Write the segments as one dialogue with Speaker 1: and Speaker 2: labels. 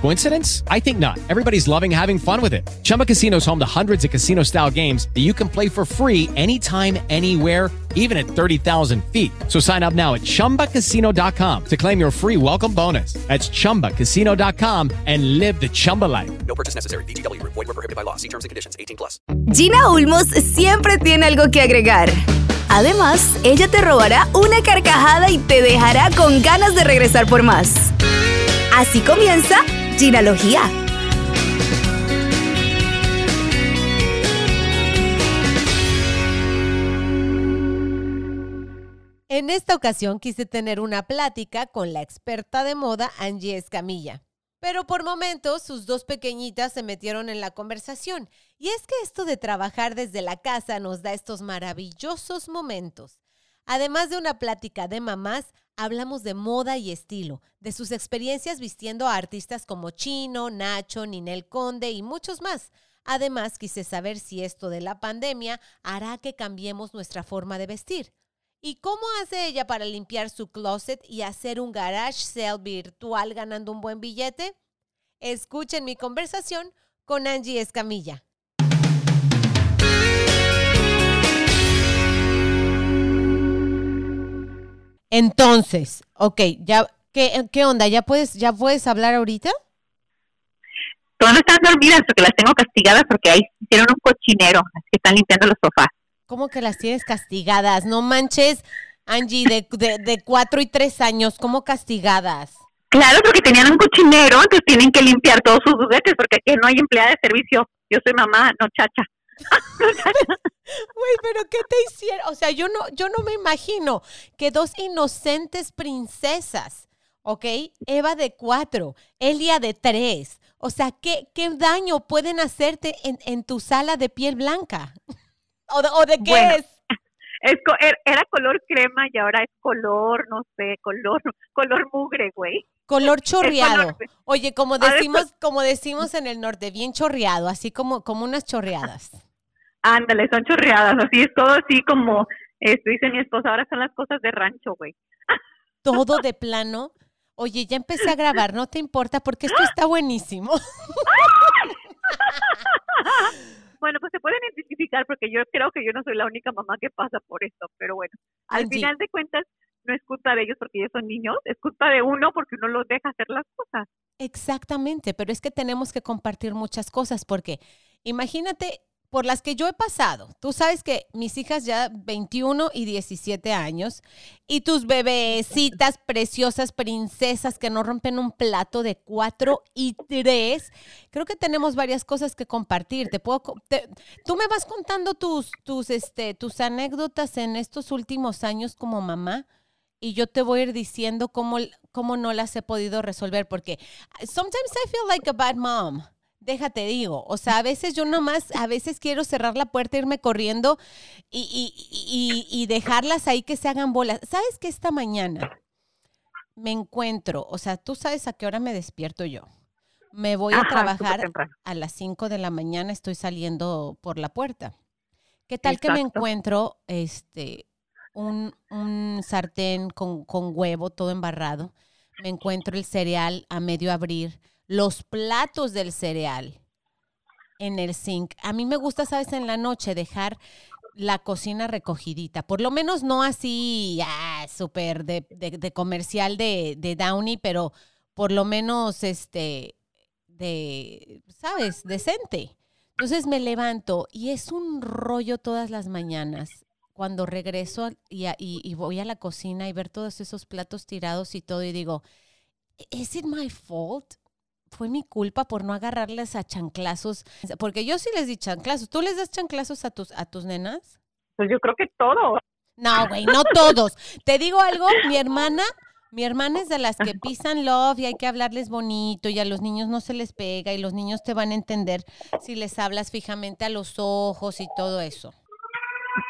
Speaker 1: Coincidence? I think not. Everybody's loving having fun with it. Chumba Casino is home to hundreds of casino style games that you can play for free anytime, anywhere, even at 30,000 feet. So sign up now at chumbacasino.com to claim your free welcome bonus. That's chumbacasino.com and live the Chumba life.
Speaker 2: No purchase necessary. BGW. Void were prohibited by law. See terms and conditions. 18 plus.
Speaker 3: Gina Ulmos siempre tiene algo que agregar. Además, ella te robará una carcajada y te dejará con ganas de regresar por más. Así comienza Ginalogía.
Speaker 4: En esta ocasión quise tener una plática con la experta de moda Angie Escamilla. Pero por momentos sus dos pequeñitas se metieron en la conversación. Y es que esto de trabajar desde la casa nos da estos maravillosos momentos. Además de una plática de mamás, hablamos de moda y estilo, de sus experiencias vistiendo a artistas como Chino, Nacho, Ninel Conde y muchos más. Además, quise saber si esto de la pandemia hará que cambiemos nuestra forma de vestir. ¿Y cómo hace ella para limpiar su closet y hacer un garage sale virtual ganando un buen billete? Escuchen mi conversación con Angie Escamilla. Entonces, ok, ya, ¿qué, qué onda? ¿Ya puedes, ¿Ya puedes hablar ahorita?
Speaker 5: Todas están dormidas porque las tengo castigadas porque ahí hicieron un cochinero, así que están limpiando los sofás.
Speaker 4: ¿Cómo que las tienes castigadas? No manches, Angie, de, de, de cuatro y tres años, ¿cómo castigadas?
Speaker 5: Claro, porque tenían un cochinero, entonces tienen que limpiar todos sus juguetes porque aquí no hay empleada de servicio. Yo soy mamá, no chacha.
Speaker 4: Güey, pero ¿qué te hicieron? O sea, yo no, yo no me imagino que dos inocentes princesas, ¿ok? Eva de cuatro, Elia de tres. O sea, ¿qué, qué daño pueden hacerte en, en tu sala de piel blanca? ¿O de, o de qué
Speaker 5: Bueno,
Speaker 4: es?
Speaker 5: Es er- era color crema y ahora es color, no sé, color, color mugre, güey.
Speaker 4: Color chorreado. Oye, como
Speaker 5: ver,
Speaker 4: decimos, como decimos en el norte, bien chorreado, así como, como unas chorreadas.
Speaker 5: Ándale, son chorreadas, así es todo así como, este, dice mi esposa, ahora son las cosas de rancho, güey.
Speaker 4: Todo de plano. Oye, ya empecé a grabar, no te importa porque esto está buenísimo.
Speaker 5: Bueno, pues se pueden identificar porque yo creo que yo no soy la única mamá que pasa por esto, pero bueno, al
Speaker 4: Angie.
Speaker 5: final de cuentas no es culpa de ellos porque ellos son niños, es culpa de uno porque uno los deja hacer las cosas.
Speaker 4: Exactamente, pero es que tenemos que compartir muchas cosas porque imagínate por las que yo he pasado. Tú sabes que mis hijas ya 21 y 17 años y tus bebecitas preciosas princesas que no rompen un plato de 4 y 3. Creo que tenemos varias cosas que compartir. Te puedo te- tú me vas contando tus tus este tus anécdotas en estos últimos años como mamá y yo te voy a ir diciendo cómo, cómo no las he podido resolver, porque sometimes I feel like a bad mom. Déjate digo, o sea, a veces yo nomás, a veces quiero cerrar la puerta, irme corriendo y, y, y, y dejarlas ahí que se hagan bolas. ¿Sabes que esta mañana me encuentro, o sea, tú sabes a qué hora me despierto yo? Me voy a
Speaker 5: Ajá,
Speaker 4: trabajar a las 5 de la mañana, estoy saliendo por la puerta. ¿Qué tal que me encuentro este un, un sartén con, con huevo todo embarrado? Me encuentro el cereal a medio abrir, los platos del cereal en el zinc. A mí me gusta, sabes, en la noche dejar la cocina recogidita. Por lo menos no así, ah, súper de, de- comercial de, de Downy, pero por lo menos este de, ¿sabes? Decente. Entonces me levanto y es un rollo todas las mañanas cuando regreso y, a- y- voy a la cocina y ver todos esos platos tirados y todo y digo, ¿is it my fault? ¿Fue mi culpa por no agarrarles a chanclazos? Porque yo sí les di chanclazos. ¿Tú les das chanclazos a tus, a tus nenas?
Speaker 5: Pues yo creo que todo.
Speaker 4: No, güey, no todos. Te digo algo, mi hermana, mi hermana es de las que pisan love y hay que hablarles bonito y a los niños no se les pega y los niños te van a entender si les hablas fijamente a los ojos y todo eso.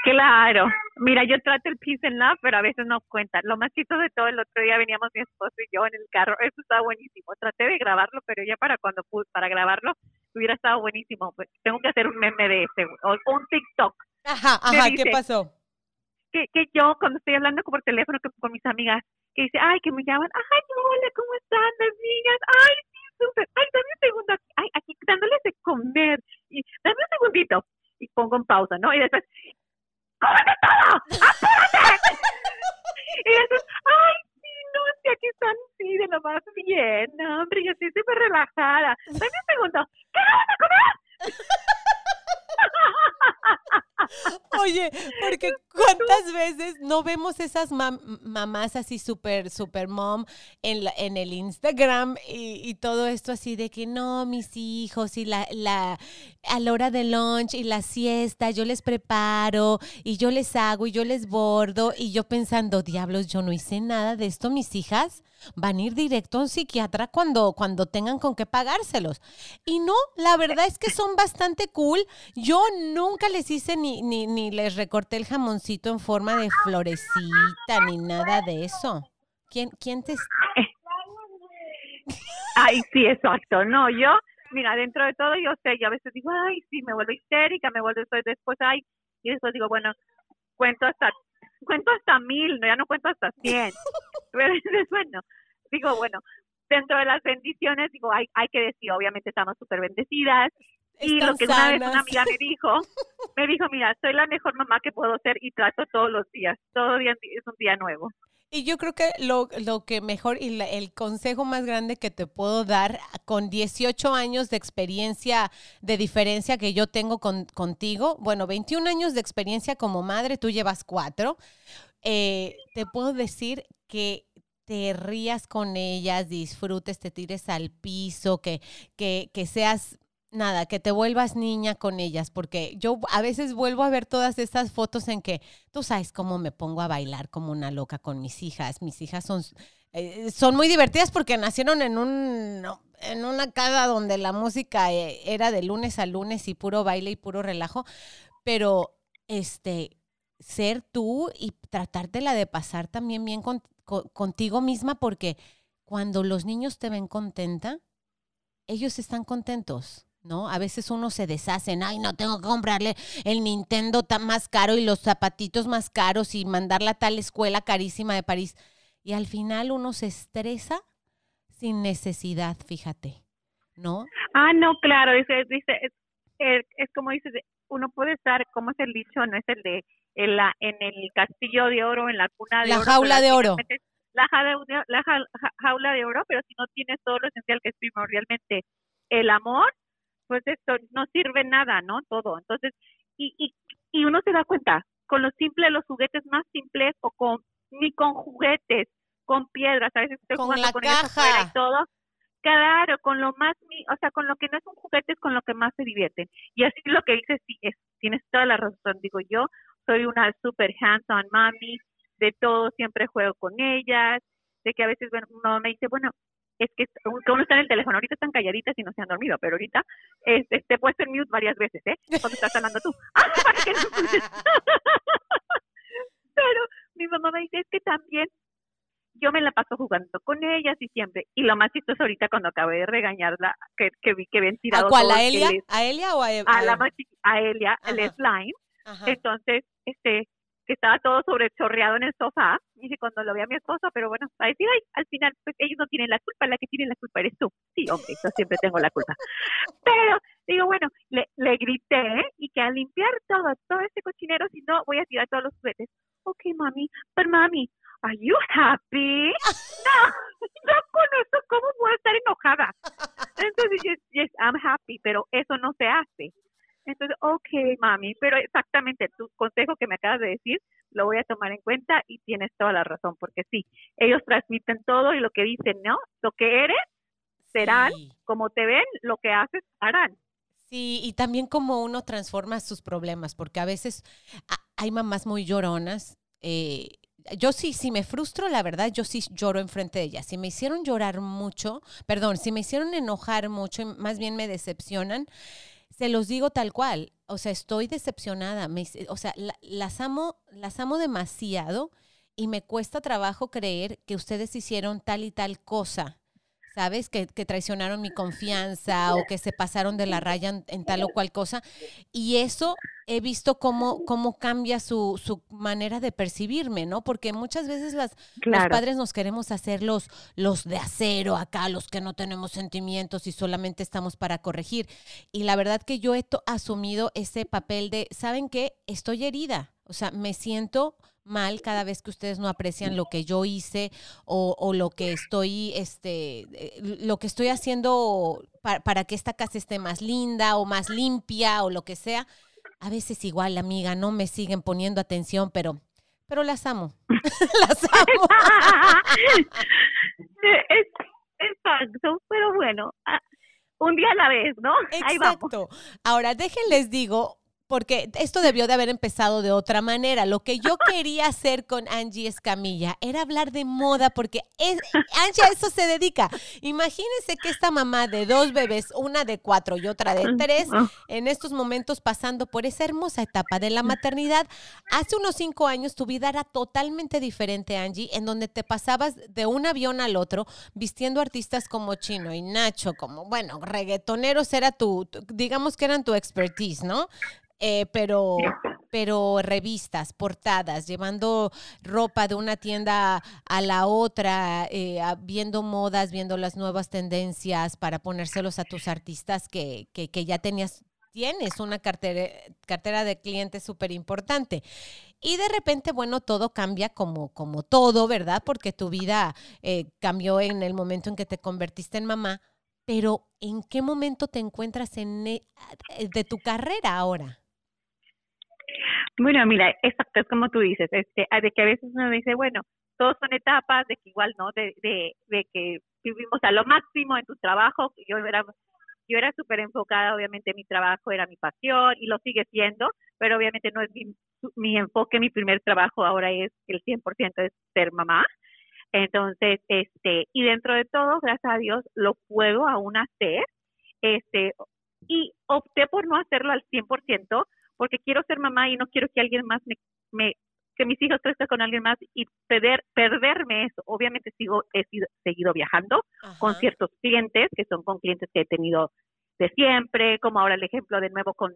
Speaker 5: Claro. Mira, yo trato el peace and love, pero a veces no cuenta. Lo más chistoso de todo, el otro día veníamos mi esposo y yo en el carro. Eso está buenísimo. Traté de grabarlo, pero ya para cuando pu- para grabarlo hubiera estado buenísimo. Pues, tengo que hacer un meme de ese, o un TikTok.
Speaker 4: Ajá, ajá, ¿qué pasó?
Speaker 5: Que, que yo, cuando estoy hablando por teléfono que- con mis amigas, que dice, ay, que me llaman, ay, hola, ¿cómo están las niñas? Ay, sí, súper, ay, dame un segundo aquí, ay, aquí dándoles de comer, y dame un segundito, y pongo en pausa, ¿no? Y después, ¡cómete todo! ¡Apúrate! y después, ay, sí, no, sí, aquí están, sí, de lo más bien, no, hombre, yo estoy súper relajada. Dame un segundo, ¿qué vas a comer?
Speaker 4: Oye, porque cuántas veces no vemos esas mam- mamás así súper, súper mom en, la- en el Instagram y, y todo esto así de que no, mis hijos y la, la, a la hora de lunch y la siesta, yo les preparo y yo les hago y yo les bordo y yo pensando, diablos, yo no hice nada de esto, mis hijas van a ir directo a un psiquiatra cuando, cuando tengan con qué pagárselos. Y no, la verdad es que son bastante cool. Yo nunca les hice ni, ni, ni les recorté el jamoncito en forma de florecita ni nada de eso. ¿Quién, quién te...
Speaker 5: Ay, sí, exacto. No, yo, mira, dentro de todo yo sé, yo a veces digo, ay, sí, me vuelvo histérica, me vuelvo después, ay, y después digo, bueno, cuento hasta, cuento hasta mil, no, ya no cuento hasta cien. Pero bueno, digo, bueno, dentro de las bendiciones, digo, hay, hay que decir, obviamente estamos súper bendecidas. Y
Speaker 4: Están
Speaker 5: lo que una vez una amiga me dijo, me dijo, mira, soy la mejor mamá que puedo ser y trato todos los días. Todo día es un día nuevo.
Speaker 4: Y yo creo que lo, lo que mejor y la- el consejo más grande que te puedo dar con 18 años de experiencia de diferencia que yo tengo con, contigo, bueno, 21 años de experiencia como madre, tú llevas cuatro, eh, te puedo decir que te rías con ellas, disfrutes, te tires al piso, que, que, que seas nada, que te vuelvas niña con ellas, porque yo a veces vuelvo a ver todas estas fotos en que tú sabes cómo me pongo a bailar como una loca con mis hijas. Mis hijas son, eh, son muy divertidas porque nacieron en un en una casa donde la música eh, era de lunes a lunes y puro baile y puro relajo, pero este ser tú y tratártela de pasar también bien con- contigo misma porque cuando los niños te ven contenta, ellos están contentos. ¿No? A veces uno se deshacen, ay, no tengo que comprarle el Nintendo tan más caro y los zapatitos más caros y mandarla a tal escuela carísima de París. Y al final uno se estresa sin necesidad, fíjate, ¿no?
Speaker 5: Ah, no, claro, dice, dice, es, es, es como dices, uno puede estar, como es el dicho, no es el de en, la, en el castillo de oro, en la cuna de
Speaker 4: La
Speaker 5: oro.
Speaker 4: jaula de oro.
Speaker 5: La, jaula de- la ja- ja- jaula de oro, pero si no tienes todo lo esencial que es primordialmente el amor, pues esto no sirve nada, ¿no? Todo. Entonces, y, y, y uno se da cuenta, con los simples, los juguetes más simples o con, ni con juguetes, con piedras, a veces estoy
Speaker 4: Con
Speaker 5: jugando
Speaker 4: la
Speaker 5: con
Speaker 4: caja.
Speaker 5: y todo, Claro, con lo más, o sea, con lo que no es un juguete es con lo que más se divierten. Y así lo que dices, sí, es, tienes toda la razón. Digo, yo soy una super hands-on mami, de todo siempre juego con ellas, de que a veces, bueno, mamá me dice, bueno, es que uno está en el teléfono, ahorita están calladitas y no se han dormido, pero ahorita este, te he puesto en mute varias veces, ¿eh? Cuando estás hablando tú. Escuches. pero mi mamá me dice, es que también yo me la paso jugando con ellas y siempre. Y lo más chistoso ahorita cuando acabé de regañarla, que, que vi que habían tirado
Speaker 4: ¿A cuál? ¿A Elia?
Speaker 5: les-
Speaker 4: ¿A Elia o a, Eva?
Speaker 5: a la más a Elia, el slime.
Speaker 4: Ajá.
Speaker 5: Entonces, este, que estaba todo sobrechorreado en el sofá. Dije cuando lo vi a mi esposo, pero bueno, a decir, ay, al final, pues ellos no tienen la culpa, la que tiene la culpa eres tú. Sí, hombre, yo siempre tengo la culpa. Pero, digo, bueno, le, le grité y que al limpiar todo, todo este cochinero, si no, voy a tirar todos los juguetes. Ok, mami, pero mami, ¿are you happy? No, no con eso, ¿cómo a estar enojada? Entonces, yes, yes, I'm happy, pero eso no se hace. Entonces, ok, mami, pero exactamente tu consejo que me acabas de decir, lo voy a tomar en cuenta y tienes toda la razón, porque sí, ellos transmiten todo y lo que dicen, ¿no? Lo que eres, serán,
Speaker 4: Sí.
Speaker 5: como te ven, lo que haces, harán.
Speaker 4: Sí, y también como uno transforma sus problemas, porque a veces hay mamás muy lloronas. eh, yo sí, si me frustro, la verdad, yo sí lloro enfrente de ellas. Si me hicieron llorar mucho, perdón, si me hicieron enojar mucho, y más bien me decepcionan, se los digo tal cual. O sea, estoy decepcionada. me o sea, la- las amo, las amo demasiado y me cuesta trabajo creer que ustedes hicieron tal y tal cosa ¿sabes? Que, que traicionaron mi confianza o que se pasaron de la raya en, en tal o cual cosa. Y eso he visto cómo, cómo cambia su, su manera de percibirme, ¿no? Porque muchas veces las, los
Speaker 5: Claro.
Speaker 4: padres nos queremos hacer los, los de acero acá, los que no tenemos sentimientos y solamente estamos para corregir. Y la verdad que yo he asumido ese papel de, ¿saben qué? Estoy herida. O sea, me siento mal cada vez que ustedes no aprecian lo que yo hice o, o lo que estoy, este, eh, lo que estoy haciendo pa- para que esta casa esté más linda o más limpia o lo que sea. A veces igual, amiga, no me siguen poniendo atención, pero, pero las amo. las amo.
Speaker 5: Exacto, pero bueno, ah, un día a la vez, ¿no? Ahí vamos.
Speaker 4: Exacto. Ahora, déjenles digo, porque esto debió de haber empezado de otra manera. Lo que yo quería hacer con Angie Escamilla era hablar de moda, porque es, Angie a eso se dedica. Imagínense que esta mamá de dos bebés, una de cuatro y otra de tres, en estos momentos pasando por esa hermosa etapa de la maternidad. Hace unos cinco años tu vida era totalmente diferente, Angie, en donde te pasabas de un avión al otro vistiendo artistas como Chino y Nacho, como, bueno, reggaetoneros era tu, tu- digamos que eran tu expertise, ¿no? Eh, pero, pero revistas, portadas, llevando ropa de una tienda a la otra, eh, viendo modas, viendo las nuevas tendencias para ponérselos a tus artistas que, que, que ya tenías, tienes una cartera, cartera de clientes súper importante. Y de repente, bueno, todo cambia como, como todo, ¿verdad? Porque tu vida eh, cambió en el momento en que te convertiste en mamá. Pero, ¿en qué momento te encuentras en, e- de tu carrera ahora?
Speaker 5: Bueno, mira, exacto, es como tú dices, este, de que a veces uno dice, bueno, todos son etapas, de que igual, ¿no? De, de, de que vivimos a lo máximo en tu trabajo, yo era, yo era súper enfocada, obviamente mi trabajo era mi pasión y lo sigue siendo, pero obviamente no es mi, mi enfoque, mi primer trabajo ahora es el 100% es ser mamá. Entonces, este, y dentro de todo, gracias a Dios, lo puedo aún hacer, este, y opté por no hacerlo al 100%, porque quiero ser mamá y no quiero que alguien más me, me que mis hijos crezcan con alguien más y perder, perderme eso. Obviamente sigo, he sido- seguido viajando con ciertos clientes, que son con clientes que he tenido de siempre, como ahora el ejemplo de nuevo con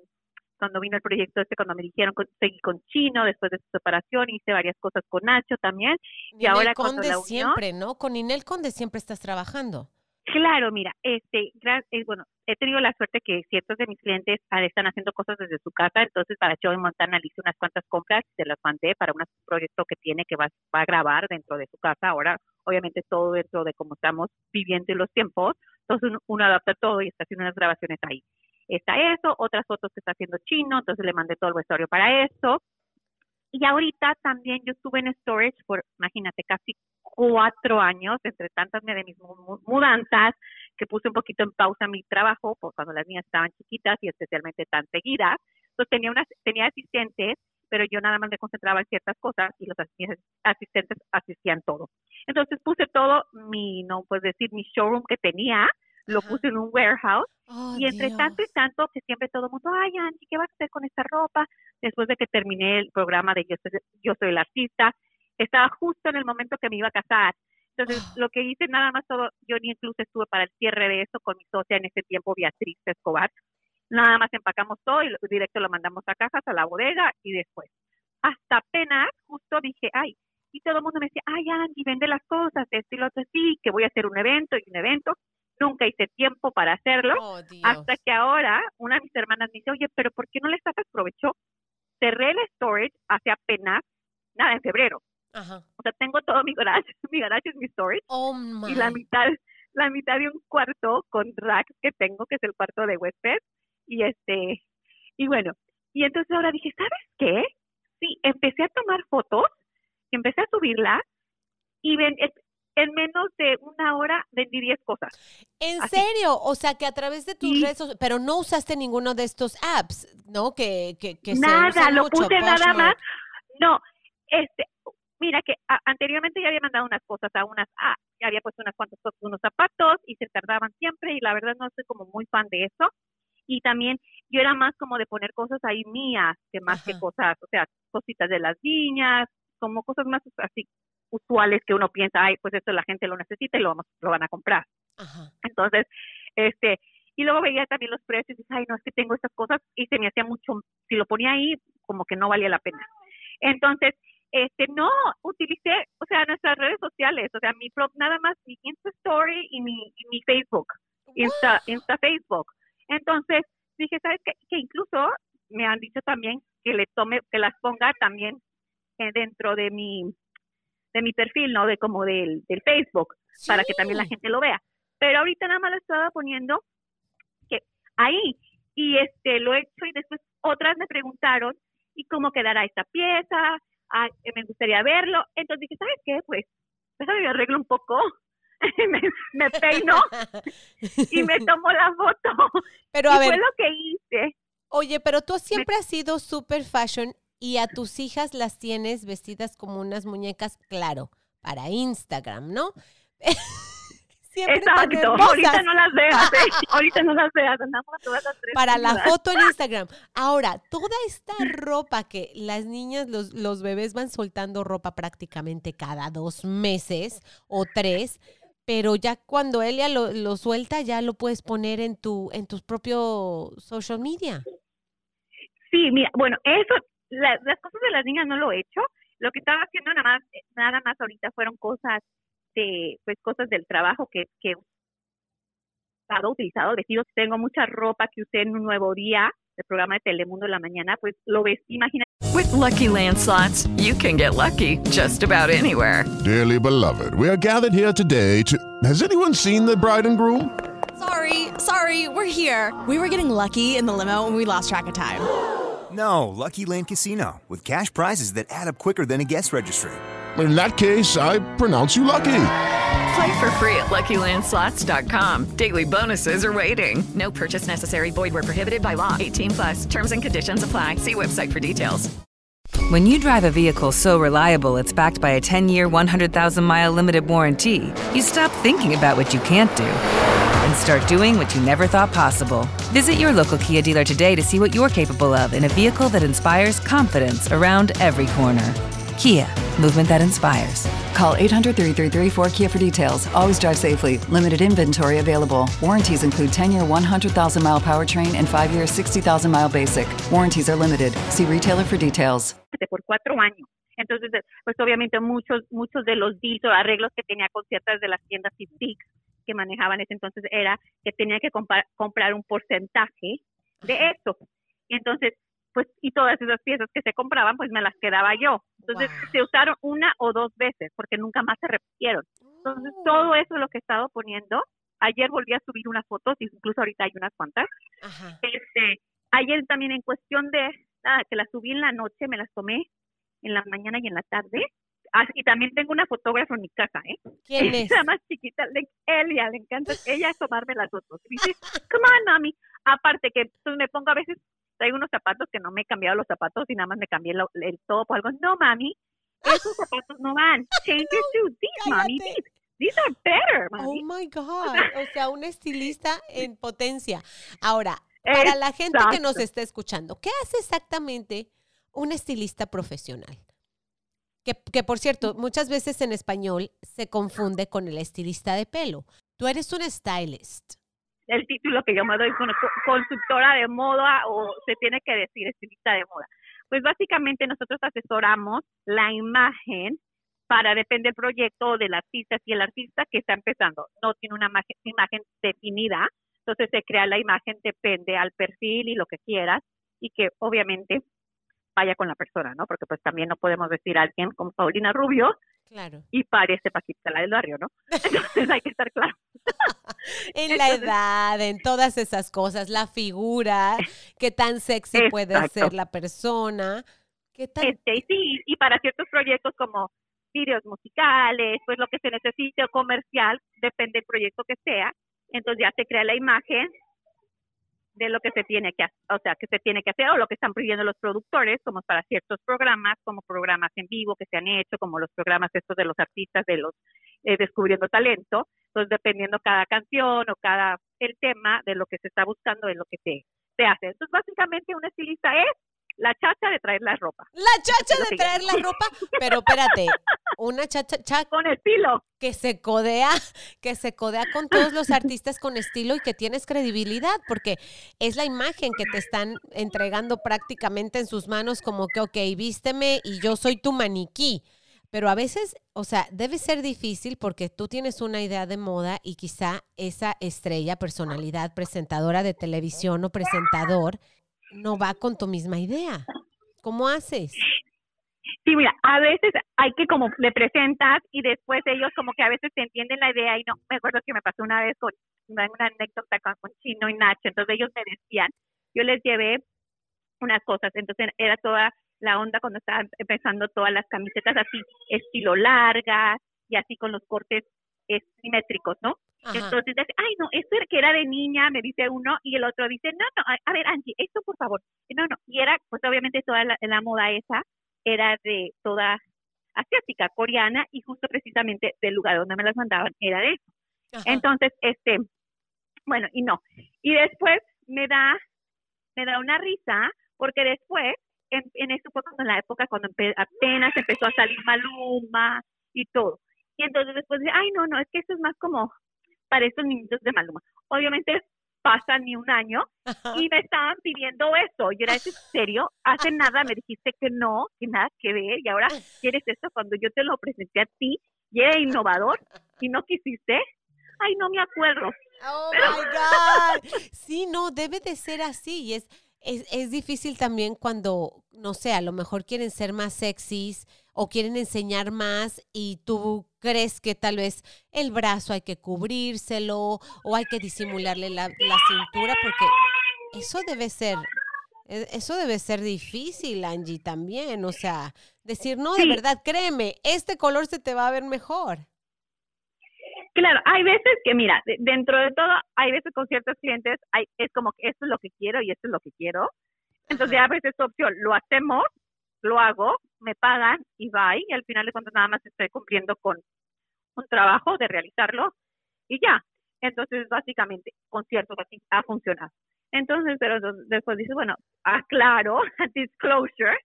Speaker 5: cuando vino el proyecto este, cuando me dijeron, con- seguí con Chino después de su separación, hice varias cosas con Nacho también. y ahora
Speaker 4: Conde
Speaker 5: la
Speaker 4: siempre, ¿no? Con Ninel Conde siempre estás trabajando.
Speaker 5: Claro, mira, este, eh, bueno, he tenido la suerte que ciertos de mis clientes ah, están haciendo cosas desde su casa, entonces para Joe Montana le hice unas cuantas compras se las mandé para un proyecto que tiene que va, a grabar dentro de su casa. Ahora, obviamente, todo dentro de cómo estamos viviendo en los tiempos, entonces uno, uno adapta todo y está haciendo unas grabaciones ahí. Está eso, otras fotos que está haciendo Chino, entonces le mandé todo el vestuario para eso. Y ahorita también yo estuve en storage por, imagínate, casi cuatro años, entre tantas de mis mu- mu- mudanzas, que puse un poquito en pausa mi trabajo, por cuando las niñas estaban chiquitas y especialmente tan seguidas. Entonces tenía, unas, tenía asistentes, pero yo nada más me concentraba en ciertas cosas y los asistentes asistían todo. Entonces puse todo mi, no puedes decir, mi showroom que tenía, lo puse en un warehouse
Speaker 4: Oh,
Speaker 5: y entre
Speaker 4: Dios.
Speaker 5: tanto y tanto que siempre todo el mundo, ay Angie, ¿qué vas a hacer con esta ropa? Después de que terminé el programa de Yo soy, Yo soy el artista, estaba justo en el momento que me iba a casar. Entonces,
Speaker 4: Ah.
Speaker 5: lo que hice nada más todo, yo ni incluso estuve para el cierre de eso con mi socia en ese tiempo, Beatriz Escobar. Nada más empacamos todo y lo- directo lo mandamos a cajas, a la bodega y después. Hasta apenas, justo dije, ay, y todo el mundo me decía, ay Angie, vende las cosas, esto y lo otro, sí, que voy a hacer un evento y un evento. Nunca hice tiempo para hacerlo
Speaker 4: Oh,
Speaker 5: hasta que ahora una de mis hermanas me dice, oye, pero ¿por qué no le sacas provecho? Cerré el storage hace apenas, nada, en febrero.
Speaker 4: Ajá.
Speaker 5: O sea, tengo todo mi garage, mi garage es mi storage
Speaker 4: Oh, my.
Speaker 5: y la mitad, la mitad de un cuarto con racks que tengo, que es el cuarto de huésped. Y este, y bueno, y entonces ahora dije, ¿sabes qué? Sí, empecé a tomar fotos, empecé a subirlas y ven, en- en menos de una hora vendí 10 cosas.
Speaker 4: ¿En
Speaker 5: así.
Speaker 4: serio? O sea, que a través de tus
Speaker 5: Sí.
Speaker 4: redes sociales, pero no usaste ninguno de estos apps, ¿no? Que, que, que se
Speaker 5: Nada, lo
Speaker 4: mucho,
Speaker 5: puse nada más. No, este, mira que a- anteriormente ya había mandado unas cosas a unas, ah, ya había puesto unas cuantas cosas, unos zapatos y se tardaban siempre y la verdad no soy como muy fan de eso. Y también yo era más como de poner cosas ahí mías que más que cosas, o sea, cositas de las niñas, como cosas más así usuales que uno piensa, ay, pues esto la gente lo necesita y lo, vamos, lo van a comprar.
Speaker 4: Ajá.
Speaker 5: Entonces, este, y luego veía también los precios y dije, ay, no, es que tengo estas cosas y se me hacía mucho, si lo ponía ahí, como que no valía la pena. Entonces, este, no, utilicé, o sea, nuestras redes sociales, o sea, mi nada más mi Insta Story y mi, y mi Facebook, Insta, Insta Facebook. Entonces, dije, ¿sabes qué? Que incluso me han dicho también que le tome, que las ponga también eh, dentro de mi, de mi perfil, ¿no? De como del, del Facebook, para que también la gente lo vea. Pero ahorita nada más lo estaba poniendo que ahí, y este, lo he hecho y después otras me preguntaron, ¿y cómo quedará esta pieza? Ay, eh, me gustaría verlo. Entonces dije, ¿sabes qué? Pues, déjame me arreglo un poco, me, me peino y me tomo la foto.
Speaker 4: Pero
Speaker 5: y
Speaker 4: a
Speaker 5: fue
Speaker 4: ver,
Speaker 5: lo que hice.
Speaker 4: oye, pero tú siempre has sido super fashion y a tus hijas las tienes vestidas como unas muñecas, claro, para Instagram, ¿no? siempre tan
Speaker 5: Exacto.
Speaker 4: hermosas.
Speaker 5: Ahorita no las veas, ¿eh? Ahorita no las veas, andamos todas las tres.
Speaker 4: para la foto en Instagram. Ahora, toda esta ropa que las niñas, los, los bebés van soltando ropa prácticamente cada dos meses o tres, pero ya cuando Elia lo, lo suelta, ya lo puedes poner en tu, en tus propios social media.
Speaker 5: Sí, mira, bueno, eso, la- las cosas de las niñas no lo he hecho. Lo que estaba haciendo nada más, nada más ahorita fueron cosas de, pues cosas del trabajo que, que he usado, utilizado, vestidos. Tengo mucha ropa que usé en un nuevo día, el programa de Telemundo en la mañana, pues lo ves, imagina,
Speaker 6: With Lucky Land slots, you can get lucky just about anywhere.
Speaker 7: Dearly beloved, we are gathered here today to. Has anyone seen the bride and groom?
Speaker 8: Sorry, sorry, we're here. We were getting lucky in the limo and we lost track of time.
Speaker 9: No, Lucky Land Casino, with cash prizes that add up quicker than a guest registry.
Speaker 7: In that case, I pronounce you lucky.
Speaker 6: Play for free at LuckyLandSlots.com. Daily bonuses are waiting. No purchase necessary. Void where prohibited by law. 18 plus. Terms and conditions apply. See website for details.
Speaker 10: When you drive a vehicle so reliable it's backed by a 10 year, 100,000 mile limited warranty, you stop thinking about what you can't do and start doing what you never thought possible. Visit your local Kia dealer today to see what you're capable of in a vehicle that inspires confidence around every corner. Kia, movement that inspires.
Speaker 11: Call 800 333 4KIA for details. Always drive safely. Limited inventory available. Warranties include 10 year 100,000 mile powertrain and 5 year 60,000 mile basic. Warranties are limited. See retailer for details.
Speaker 5: por cuatro años. Entonces, pues obviamente muchos, muchos de los deals o arreglos que tenía con ciertas de las tiendas que manejaban ese entonces era que tenía que comprar, un porcentaje de eso. Entonces, pues, y todas esas piezas que se compraban, pues me las quedaba yo. Entonces,
Speaker 4: Wow.
Speaker 5: se usaron una o dos veces porque nunca más se repitieron. Entonces,
Speaker 4: Oh.
Speaker 5: todo eso es lo que he estado poniendo. Ayer volví a subir unas fotos, incluso ahorita hay unas cuantas.
Speaker 4: Ajá.
Speaker 5: Este, ayer también en cuestión de, nada, que las subí en la noche, me las tomé en la mañana y en la tarde. Ah, y también tengo una fotógrafa en mi casa, ¿eh?
Speaker 4: ¿Quién es?
Speaker 5: La más chiquita, le, Elia, le encanta ella tomarme las fotos. Y dice, come on, mami. Aparte que pues, me pongo a veces, traigo unos zapatos que no me he cambiado los zapatos y nada más me cambié el top o algo. No, mami, esos zapatos no van. Change your shoes. These, mami,
Speaker 4: Cállate.
Speaker 5: these, these are better,
Speaker 4: Oh
Speaker 5: mami.
Speaker 4: my God. O sea, un estilista en potencia. Ahora, para la gente que nos está escuchando, ¿qué hace exactamente un estilista profesional? Que, que, por cierto, muchas veces en español se confunde con el estilista de pelo. Tú eres un stylist.
Speaker 5: El título que yo me doy, bueno, co- consultora de moda o se tiene que decir estilista de moda. Pues básicamente nosotros asesoramos la imagen para depende del proyecto del artista. Si el artista que está empezando no tiene una imagen, imagen definida, entonces se crea la imagen, depende al perfil y lo que quieras y que obviamente vaya con la persona, ¿no? Porque pues también no podemos decir a alguien como Paulina Rubio
Speaker 4: Claro.
Speaker 5: y parece Paquita la del barrio, ¿no? Entonces hay que estar claro.
Speaker 4: En la edad, en todas esas cosas, la figura, qué tan sexy puede ser la persona, qué tan...
Speaker 5: Este, y sí, y para ciertos proyectos como videos musicales, pues lo que se necesite o comercial, depende del proyecto que sea, entonces ya se crea la imagen de lo que se tiene que hacer, o sea, que se tiene que hacer o lo que están pidiendo los productores, como para ciertos programas, como programas en vivo que se han hecho, como los programas estos de los artistas de los eh, descubriendo talento, entonces dependiendo cada canción o cada el tema de lo que se está buscando es lo que se, se hace. Entonces básicamente un estilista es la chacha de traer la ropa.
Speaker 4: La chacha de traer la ropa, pero espérate, una chacha, cha-
Speaker 5: Con estilo.
Speaker 4: que se codea, que se codea con todos los artistas con estilo y que tienes credibilidad, porque es la imagen que te están entregando prácticamente en sus manos como que, ok, vísteme y yo soy tu maniquí. Pero a veces, o sea, debe ser difícil porque tú tienes una idea de moda y quizá esa estrella, personalidad, presentadora de televisión o presentador no va con tu misma idea. ¿Cómo haces?
Speaker 5: Sí, mira, a veces hay que como le presentas y después ellos como que a veces te entienden la idea y no, me acuerdo que me pasó una vez con una anécdota con, con Chino y Nacho, entonces ellos me decían, yo les llevé unas cosas, entonces era toda la onda cuando estaban empezando todas las camisetas así, estilo largas y así con los cortes eh, simétricos, ¿no?
Speaker 4: Ajá.
Speaker 5: Entonces, dice, ay, no, esto era que era de niña, me dice uno, y el otro dice, no, no, a, ver, Angie, esto por favor. No, no, y era, pues obviamente toda la, la moda esa era de toda asiática, coreana, y justo precisamente del lugar donde me las mandaban era de eso.
Speaker 4: Ajá.
Speaker 5: Entonces, este, bueno, y no. Y después me da, me da una risa, porque después, en, en eso fue cuando en la época cuando empe- apenas empezó a salir Maluma y todo. Y entonces después de, ay, no, no, es que esto es más como para estos niñitos de Maluma. Obviamente pasa ni un año y me estaban pidiendo eso. Y era, ¿es en serio? Hace nada me dijiste que no, que nada que ver, y ahora quieres esto cuando yo te lo presenté a ti y era innovador y no quisiste. Ay, no me acuerdo.
Speaker 4: Oh my God. Sí, no, debe de ser así. Y es, es, es difícil también cuando, no sé, a lo mejor quieren ser más sexys o quieren enseñar más y tú crees que tal vez el brazo hay que cubrírselo o hay que disimularle la, la cintura porque eso debe ser, e- eso debe ser difícil, Angie, también. O sea, decir, no, de
Speaker 5: Sí.
Speaker 4: verdad, créeme, este color se te va a ver mejor.
Speaker 5: Claro, hay veces que, mira, de- dentro de todo, hay veces con ciertos clientes, hay, es como que esto es lo que quiero y esto es lo que quiero. Entonces,
Speaker 4: Ajá.
Speaker 5: a veces es opción, lo hacemos, lo hago, me pagan y bye, y al final de cuentas nada más estoy cumpliendo con un trabajo de realizarlo y ya. Entonces, básicamente, conciertos así ha funcionado. Entonces, pero después dices, bueno, aclaro, disclosure,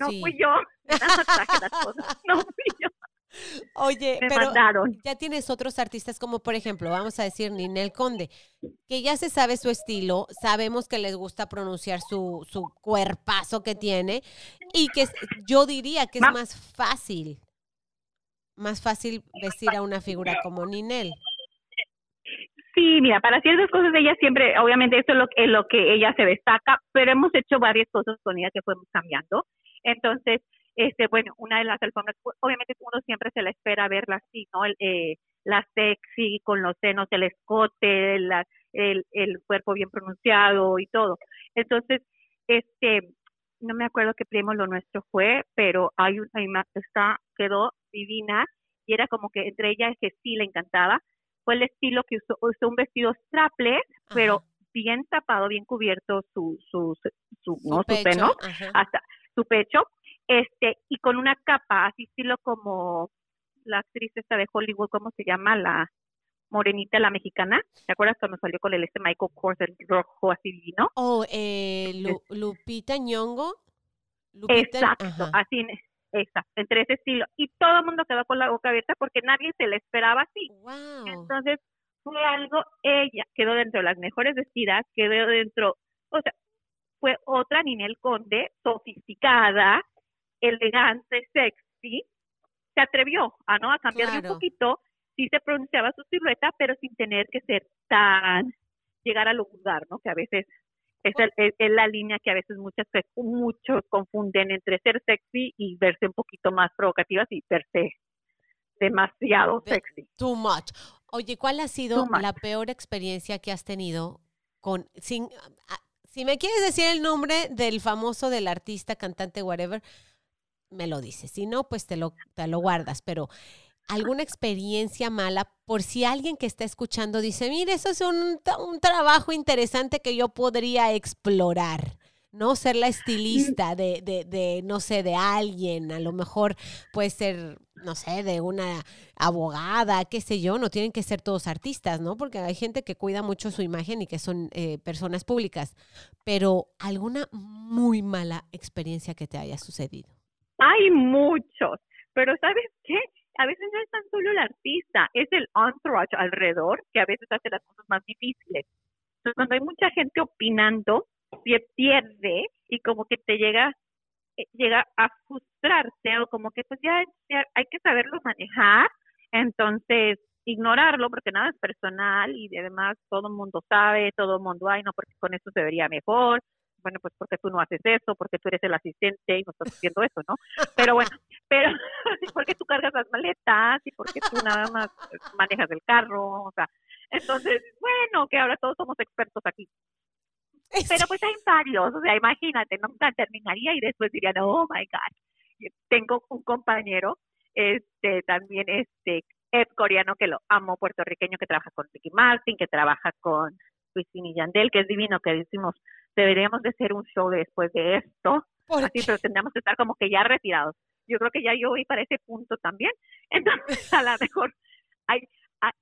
Speaker 5: no
Speaker 4: Sí.
Speaker 5: fui yo, nada más traje las cosas, no fui yo,
Speaker 4: Oye,
Speaker 5: me
Speaker 4: pero
Speaker 5: mandaron.
Speaker 4: ya tienes otros artistas como por ejemplo, vamos a decir Ninel Conde, que ya se sabe su estilo, sabemos que les gusta pronunciar su, su cuerpazo que tiene y que es- yo diría que es
Speaker 5: Ma-
Speaker 4: más fácil, más fácil vestir a una figura como Ninel.
Speaker 5: Sí, mira, para ciertas cosas ella siempre, obviamente eso es lo, en lo que ella se destaca, pero hemos hecho varias cosas con ella que fuimos cambiando. Entonces, este, bueno, una de las alfombras, obviamente uno siempre se la espera verla así, ¿no? El, eh, la sexy, con los senos, el escote, la- el, el cuerpo bien pronunciado y todo. Entonces, este, no me acuerdo qué primo lo nuestro fue, pero hay una está, quedó divina y era como que entre ellas que sí le encantaba, fue el estilo que usó, usó un vestido strapless, pero bien tapado, bien cubierto su, su, su, su- no, su
Speaker 4: pecho,
Speaker 5: seno, hasta su pecho, este, y con una capa, así estilo como la actriz esta de Hollywood, ¿cómo se llama? La morenita, la mexicana, ¿te acuerdas cuando salió con el este Michael Kors, el rojo así divino?
Speaker 4: Oh, eh, Lu- Lupita Ñongo. Lupita,
Speaker 5: Exacto,
Speaker 4: ajá.
Speaker 5: así, exacto, entre ese estilo. Y todo el mundo quedó con la boca abierta porque nadie se le esperaba así.
Speaker 4: Wow.
Speaker 5: Entonces, fue algo, ella quedó dentro de las mejores vestidas, quedó dentro, o sea, fue otra Ninel Conde, sofisticada, elegante, sexy, se atrevió a no a cambiar un poquito, sí se pronunciaba su silueta, pero sin tener que ser tan, llegar a lo vulgar, ¿no? Que a veces es, el- es- es la línea que a veces muchas muchos confunden entre ser sexy y verse un poquito más provocativas y verse demasiado sexy.
Speaker 4: Too much. Oye, ¿cuál ha sido la peor experiencia que has tenido con sin ah, si me quieres decir el nombre del famoso del artista, cantante, whatever, me lo dices. Si no, pues te lo, te lo guardas. Pero alguna experiencia mala, por si alguien que está escuchando dice, mire, eso es un, un trabajo interesante que yo podría explorar. ¿no? Ser la estilista de, de, de, no sé, de alguien, a lo mejor puede ser no sé, de una abogada, qué sé yo, no tienen que ser todos artistas, ¿no? Porque hay gente que cuida mucho su imagen y que son eh, personas públicas, pero alguna muy mala experiencia que te haya sucedido.
Speaker 5: Hay muchos, pero ¿sabes qué? A veces no es tan solo el artista, es el entourage alrededor que a veces hace las cosas más difíciles. Entonces, cuando hay mucha gente opinando, se pierde y como que te llega eh, llega a frustrarte o como que pues ya, ya hay que saberlo manejar, entonces ignorarlo porque nada es personal y además todo el mundo sabe, todo el mundo, ay no, porque con eso se vería mejor, bueno, pues porque tú no haces eso, porque tú eres el asistente y no estás haciendo eso, ¿no? Pero bueno, pero porque tú cargas las maletas y porque tú nada más manejas el carro, o sea, entonces, bueno, que ahora todos somos expertos aquí. Pero pues hay varios, o sea, imagínate, no terminaría y después dirían, oh my God. Tengo un compañero, este, también este, es coreano que lo amo, puertorriqueño que trabaja con Ricky Martin, que trabaja con Wisin y Yandel, que es divino, que decimos, deberíamos de hacer un show después de esto, así, pero tendríamos que estar como que ya retirados. Yo creo que ya yo voy para ese punto también, entonces a lo mejor hay,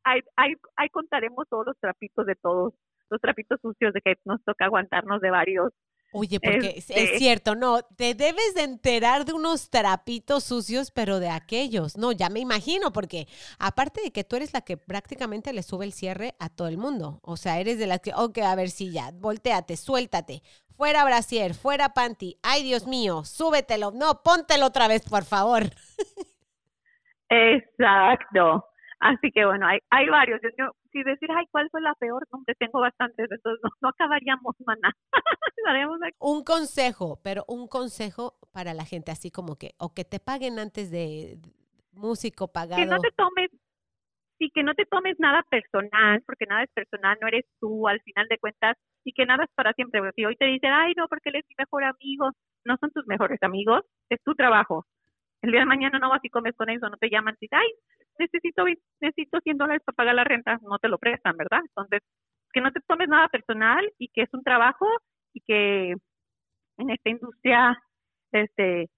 Speaker 5: hay, hay, hay contaremos todos los trapitos de todos los trapitos sucios de que nos toca aguantarnos de varios.
Speaker 4: Oye, porque es,
Speaker 5: Este-
Speaker 4: cierto, no, te debes de enterar de unos trapitos sucios, pero de aquellos. No, ya me imagino, porque aparte de que tú eres la que prácticamente le sube el cierre a todo el mundo. O sea, eres de la que, ok, a ver si ya, volteate, suéltate. Fuera brasier, fuera panty. Ay, Dios mío, súbetelo. No, póntelo otra vez, por favor.
Speaker 5: Exacto. Así que bueno, hay, hay varios. Yo, yo- si decir, ay, ¿cuál fue la peor? No, tengo bastantes, entonces no, no acabaríamos, maná.
Speaker 4: Un consejo, pero un consejo para la gente así como que, o que te paguen antes de de músico pagado.
Speaker 5: que no te tomes, sí, que no te tomes nada personal, porque nada es personal, no eres tú al final de cuentas, y que nada es para siempre. porque Si hoy te dicen, ay, no, porque él es mi mejor amigo, no son tus mejores amigos, es tu trabajo. El día de mañana no vas y comes con ellos, o no te llaman y dicen, ay, necesito, necesito 100 dólares para pagar la renta, no te lo prestan, ¿verdad? Entonces, que no te tomes nada personal y que es un trabajo y que en esta industria, este,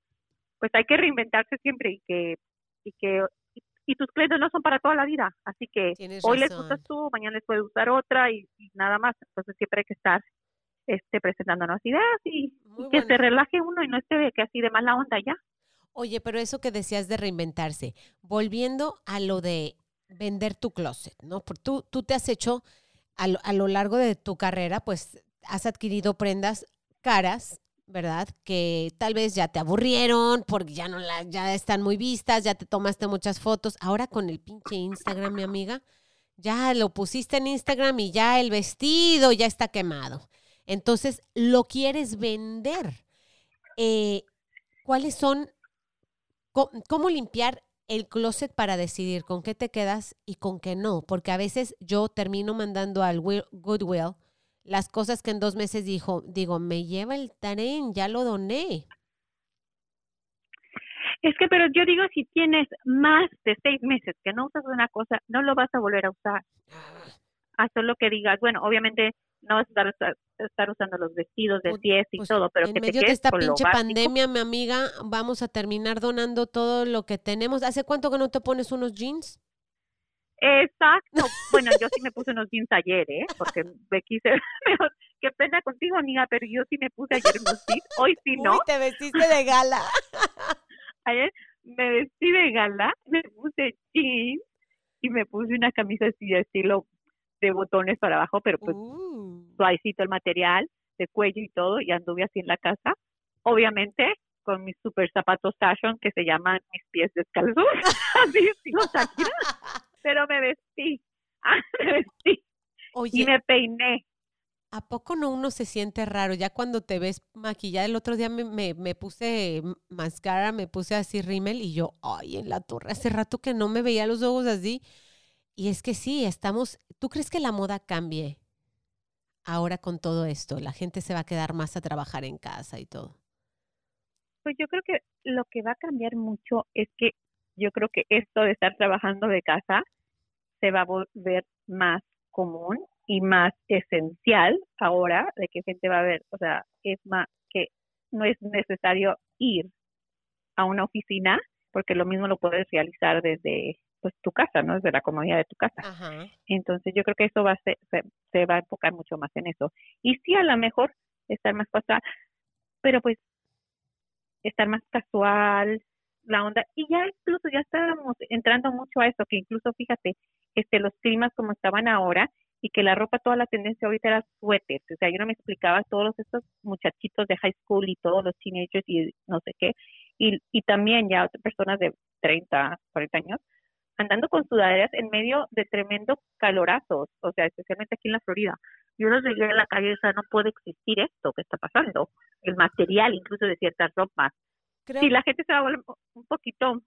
Speaker 5: pues hay que reinventarse siempre y que, y que y tus clientes no son para toda la vida, así que
Speaker 4: Tienes
Speaker 5: hoy les gustas tú, mañana les puede gustar otra y, y nada más, entonces siempre hay que estar este presentándonos ideas y, y que se relaje uno y no esté que así de mala onda ya.
Speaker 4: Oye, pero eso que decías de reinventarse, volviendo a lo de vender tu closet, ¿no? Porque tú, tú te has hecho a lo, a lo largo de tu carrera, pues has adquirido prendas caras, ¿verdad? Que tal vez ya te aburrieron porque ya no la, ya están muy vistas, ya te tomaste muchas fotos. Ahora con el pinche Instagram, mi amiga, ya lo pusiste en Instagram y ya el vestido ya está quemado. Entonces, lo quieres vender. Eh, ¿Cuáles son cómo limpiar el closet para decidir con qué te quedas y con qué no, porque a veces yo termino mandando al Wi- Goodwill las cosas que en dos meses dijo, digo, me lleva el tren, ya lo doné.
Speaker 5: Es que, pero yo digo, si tienes más de seis meses que no usas una cosa, no lo vas a volver a usar. A solo que digas, bueno, obviamente no vas a estar, estar- usando los vestidos de fiesta y todo, pero
Speaker 4: En
Speaker 5: que te
Speaker 4: medio de esta
Speaker 5: con
Speaker 4: pinche pandemia, mi amiga, vamos a terminar donando todo lo que tenemos. ¿Hace cuánto que no te pones unos jeans?
Speaker 5: Exacto. Bueno, yo sí me puse unos jeans ayer, ¿eh? Porque me quise... Qué pena contigo, amiga, pero yo sí me puse ayer unos jeans. Hoy sí no.
Speaker 4: Uy, te vestiste de gala.
Speaker 5: Ayer me vestí de gala, me puse jeans y me puse una camisa así de estilo de botones para abajo, pero pues suavecito el material, de cuello y todo, y anduve así en la casa. Obviamente con mis super zapatos fashion que se llaman mis pies descalzos. así Shakira. Pero me vestí, me vestí
Speaker 4: Oye,
Speaker 5: y me peiné.
Speaker 4: ¿A poco no uno se siente raro? Ya cuando te ves maquillada, el otro día me, me, me puse máscara, me puse así rímel y yo, ay, en la torre, hace rato que no me veía los ojos así. Y es que sí, estamos, ¿tú crees que la moda cambie ahora con todo esto? La gente se va a quedar más a trabajar en casa y todo.
Speaker 5: Pues yo creo que lo que va a cambiar mucho es que yo creo que esto de estar trabajando de casa se va a volver más común y más esencial ahora de que gente va a ver, o sea, es más que no es necesario ir a una oficina porque lo mismo lo puedes realizar desde pues tu casa, ¿no? Desde la comodidad de tu casa. Entonces yo creo que eso va a ser, se, se, va a enfocar mucho más en eso. Y sí, a lo mejor estar más pasada, pero pues estar más casual, la onda. Y ya incluso ya estábamos entrando mucho a eso, que incluso fíjate, este los climas como estaban ahora y que la ropa, toda la tendencia ahorita era suéter. O sea, yo no me explicaba todos estos muchachitos de high school y todos los teenagers y no sé qué. Y, y también ya otras personas de 30, 40 años andando con sudaderas en medio de tremendo calorazos, o sea, especialmente aquí en la Florida. Yo los veía en la calle, o sea, no puede existir esto que está pasando, el material incluso de ciertas ropas. Si la gente se va a volver un poquito,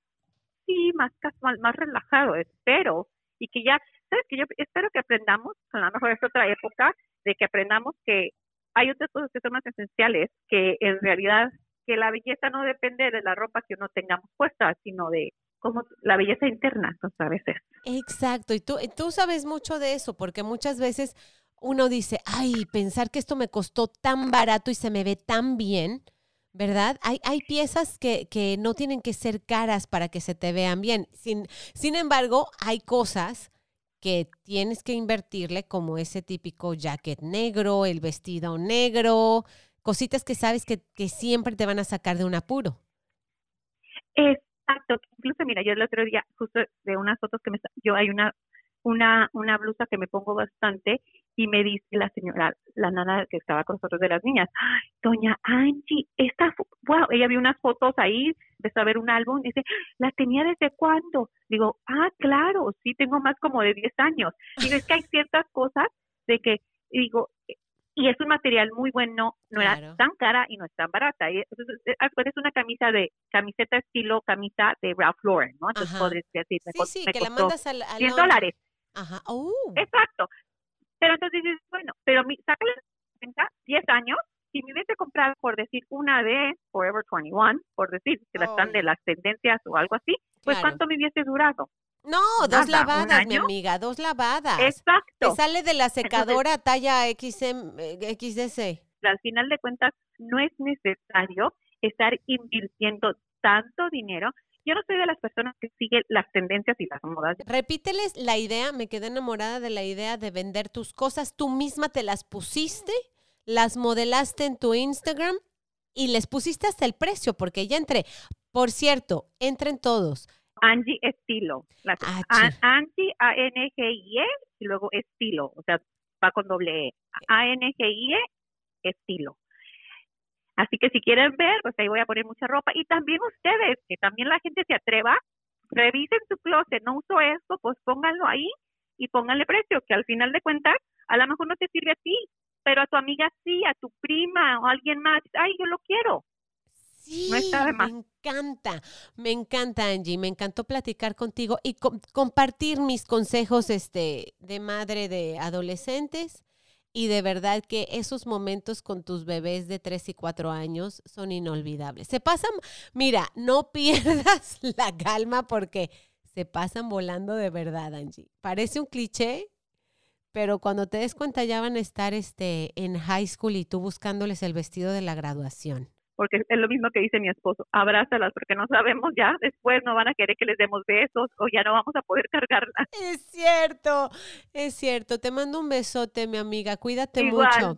Speaker 5: sí, más casual, más relajado, espero, y que ya, ¿sabes? Que yo espero que aprendamos, a lo mejor es otra época, de que aprendamos que hay otras cosas que son más esenciales, que en realidad, que la belleza no depende de la ropa que uno tengamos puesta, sino de como la belleza interna, a veces.
Speaker 4: Exacto, y tú, tú sabes mucho de eso, porque muchas veces uno dice, ay, pensar que esto me costó tan barato y se me ve tan bien, ¿verdad? Hay, hay piezas que, que no tienen que ser caras para que se te vean bien. Sin, sin embargo, hay cosas que tienes que invertirle, como ese típico jacket negro, el vestido negro, cositas que sabes que, que siempre te van a sacar de un apuro.
Speaker 5: Es Exacto, incluso mira, yo el otro día, justo de unas fotos que me, yo hay una, una, una blusa que me pongo bastante y me dice la señora, la nana que estaba con nosotros de las niñas, doña Angie, esta, wow, ella vio unas fotos ahí, empezó a ver un álbum, y dice, ¿la tenía desde cuándo? Digo, ah, claro, sí, tengo más como de 10 años. Y es que hay ciertas cosas de que, digo, y es un material muy bueno, no era tan cara y no es tan barata. Y es una camisa de camiseta estilo camisa de Ralph Lauren, ¿no? Entonces podrías decir,
Speaker 4: me, sí, sí, que la mandas al,
Speaker 5: 100 dólares.
Speaker 4: Ajá. Uh.
Speaker 5: Exacto. Pero entonces dices, bueno, pero mi, cuenta, 10 años, si me hubiese comprado, por decir, una de Forever 21, por decir, que la están de las tendencias o algo así, pues ¿cuánto me hubiese durado?
Speaker 4: No, dos lavadas, mi amiga, dos lavadas.
Speaker 5: Exacto.
Speaker 4: Te sale de la secadora talla XM, XDC.
Speaker 5: Eh, Al final de cuentas, no es necesario estar invirtiendo tanto dinero. Yo no soy de las personas que siguen las tendencias y las modas.
Speaker 4: Repíteles la idea, me quedé enamorada de la idea de vender tus cosas. Tú misma te las pusiste, las modelaste en tu Instagram y les pusiste hasta el precio, porque ya entré. Por cierto, entren todos
Speaker 5: Angie Estilo. Ah, Angie, A-N-G-I-E, y luego Estilo, o sea, va con doble E. A-N-G-I-E, Estilo. Así que si quieren ver, pues ahí voy a poner mucha ropa. Y también ustedes, que también la gente se atreva, revisen su closet, no uso esto, pues pónganlo ahí y pónganle precio, que al final de cuentas, a lo mejor no te sirve a ti, pero a tu amiga sí, a tu prima o a alguien más, ay, yo lo quiero.
Speaker 4: Sí, me encanta, me encanta Angie, me encantó platicar contigo y compartir mis consejos este, de madre de adolescentes y de verdad que esos momentos con tus bebés de 3 y 4 años son inolvidables. Se pasan, mira, no pierdas la calma porque se pasan volando de verdad, Angie. Parece un cliché, pero cuando te des cuenta ya van a estar este, en high school y tú buscándoles el vestido de la graduación
Speaker 5: porque es lo mismo que dice mi esposo, abrázalas porque no sabemos ya, después no van a querer que les demos besos o ya no vamos a poder cargarlas.
Speaker 4: Es cierto, es cierto. Te mando un besote, mi amiga. Cuídate mucho.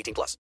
Speaker 2: 18 plus.